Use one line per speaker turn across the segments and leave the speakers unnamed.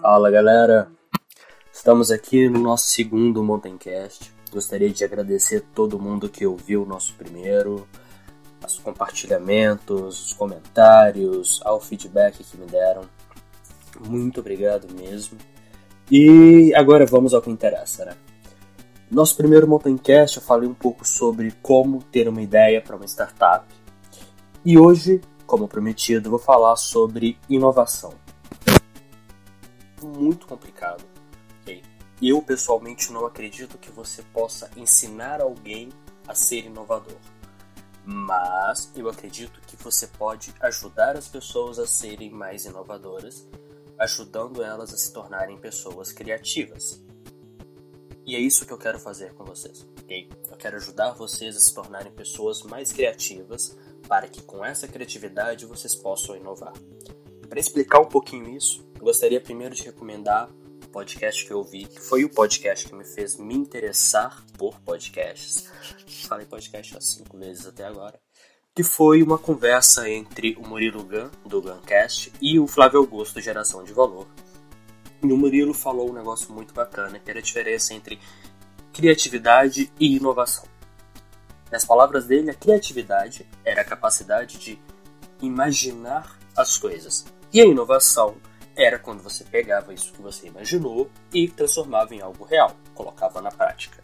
Fala galera, estamos aqui no nosso segundo Mountaincast. Gostaria de agradecer todo mundo que ouviu o nosso primeiro, os compartilhamentos, os comentários, ao feedback que me deram. Muito obrigado mesmo. E agora vamos ao que interessa, né? Nosso primeiro Mountaincast eu falei um pouco sobre como ter uma ideia para uma startup. E hoje, como prometido, vou falar sobre inovação muito complicado. Okay? Eu pessoalmente não acredito que você possa ensinar alguém a ser inovador, mas eu acredito que você pode ajudar as pessoas a serem mais inovadoras, ajudando elas a se tornarem pessoas criativas. E é isso que eu quero fazer com vocês? Eu quero ajudar vocês a se tornarem pessoas mais criativas para que com essa criatividade vocês possam inovar. Para explicar um pouquinho isso, gostaria primeiro de recomendar o podcast que eu vi, que foi o podcast que me fez me interessar por podcasts. Falei podcast há cinco vezes até agora. Que foi uma conversa entre o Murilo Gun, do Guncast, e o Flávio Augusto, Geração de Valor. E o Murilo falou um negócio muito bacana, que era a diferença entre criatividade e inovação. Nas palavras dele, a criatividade era a capacidade de imaginar as coisas. E a inovação era quando você pegava isso que você imaginou e transformava em algo real, colocava na prática.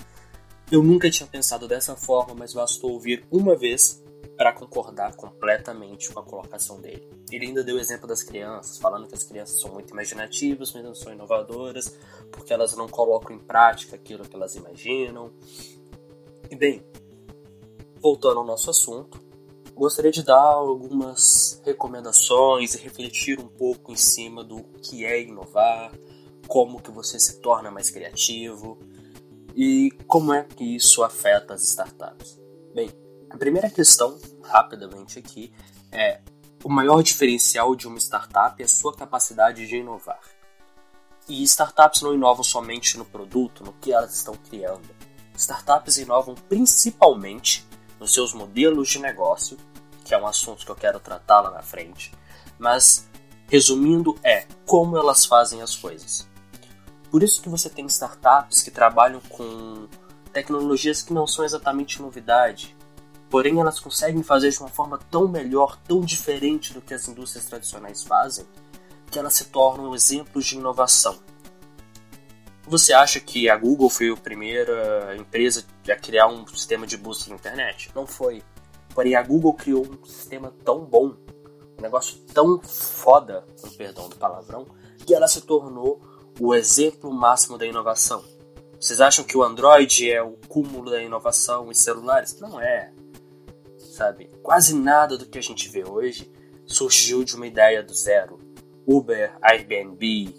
Eu nunca tinha pensado dessa forma, mas bastou ouvir uma vez para concordar completamente com a colocação dele. Ele ainda deu o exemplo das crianças, falando que as crianças são muito imaginativas, mas não são inovadoras, porque elas não colocam em prática aquilo que elas imaginam. E bem, voltando ao nosso assunto, gostaria de dar algumas recomendações e refletir um pouco em cima do que é inovar, como que você se torna mais criativo e como é que isso afeta as startups. Bem, a primeira questão, rapidamente aqui, é o maior diferencial de uma startup é a sua capacidade de inovar. E startups não inovam somente no produto, no que elas estão criando. Startups inovam principalmente nos seus modelos de negócio que é um assunto que eu quero tratar lá na frente. Mas, resumindo, é como elas fazem as coisas. Por isso que você tem startups que trabalham com tecnologias que não são exatamente novidade, porém elas conseguem fazer de uma forma tão melhor, tão diferente do que as indústrias tradicionais fazem, que elas se tornam exemplos de inovação. Você acha que a Google foi a primeira empresa a criar um sistema de busca na internet? Não foi. Porém, a Google criou um sistema tão bom, um negócio tão foda, com perdão do palavrão, que ela se tornou o exemplo máximo da inovação. Vocês acham que o Android é o cúmulo da inovação em celulares? Não é. Sabe? Quase nada do que a gente vê hoje surgiu de uma ideia do zero. Uber, Airbnb,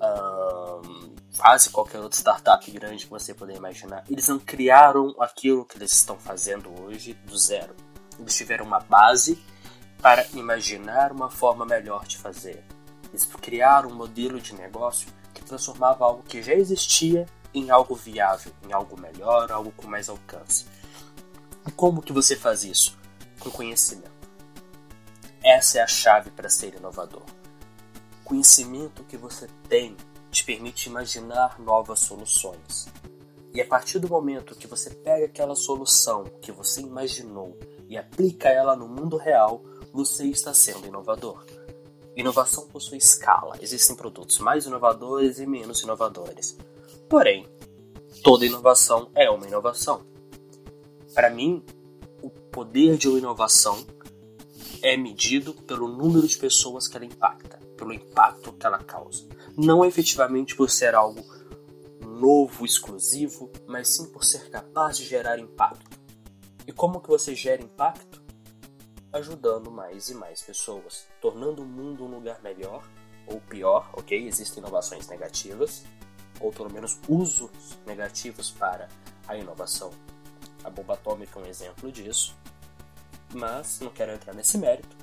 um, quase qualquer outra startup grande que você puder imaginar, eles não criaram aquilo que eles estão fazendo hoje do zero. Eles tiveram uma base para imaginar uma forma melhor de fazer. Eles criaram um modelo de negócio que transformava algo que já existia em algo viável, em algo melhor, algo com mais alcance. E como que você faz isso? Com conhecimento. Essa é a chave para ser inovador. Conhecimento que você tem te permite imaginar novas soluções. E a partir do momento que você pega aquela solução que você imaginou e aplica ela no mundo real, você está sendo inovador. Inovação possui escala. Existem produtos mais inovadores e menos inovadores. Porém, toda inovação é uma inovação. Para mim, o poder de uma inovação é medido pelo número de pessoas que ela impacta, pelo impacto que ela causa não efetivamente por ser algo novo, exclusivo, mas sim por ser capaz de gerar impacto. E como que você gera impacto? Ajudando mais e mais pessoas, tornando o mundo um lugar melhor ou pior, ok? Existem inovações negativas, ou pelo menos usos negativos para a inovação. A bomba atômica é um exemplo disso, mas não quero entrar nesse mérito.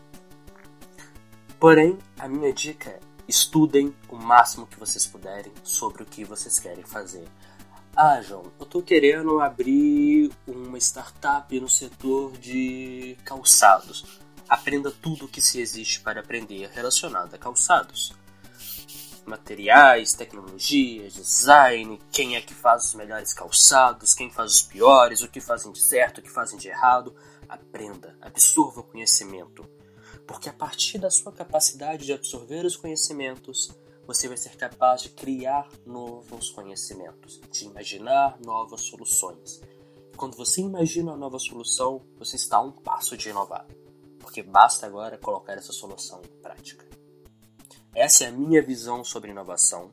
Porém, a minha dica é Estudem o máximo que vocês puderem sobre o que vocês querem fazer. Ah, João, eu tô querendo abrir uma startup no setor de calçados. Aprenda tudo o que se existe para aprender relacionado a calçados. Materiais, tecnologias, design, quem é que faz os melhores calçados, quem faz os piores, o que fazem de certo, o que fazem de errado. Aprenda, absorva o conhecimento. Porque a partir da sua capacidade de absorver os conhecimentos, você vai ser capaz de criar novos conhecimentos, de imaginar novas soluções. Quando você imagina uma nova solução, você está a um passo de inovar, porque basta agora colocar essa solução em prática. Essa é a minha visão sobre inovação.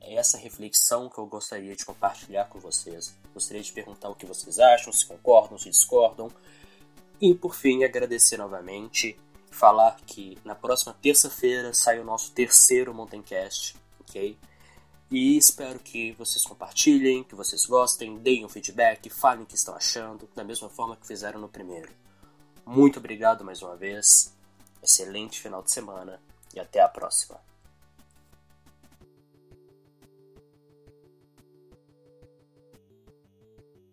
É essa reflexão que eu gostaria de compartilhar com vocês. Gostaria de perguntar o que vocês acham, se concordam, se discordam. E por fim, agradecer novamente falar que na próxima terça-feira sai o nosso terceiro Mountain ok? E espero que vocês compartilhem, que vocês gostem, deem um feedback, falem o que estão achando, da mesma forma que fizeram no primeiro. Muito obrigado mais uma vez, excelente final de semana e até a próxima.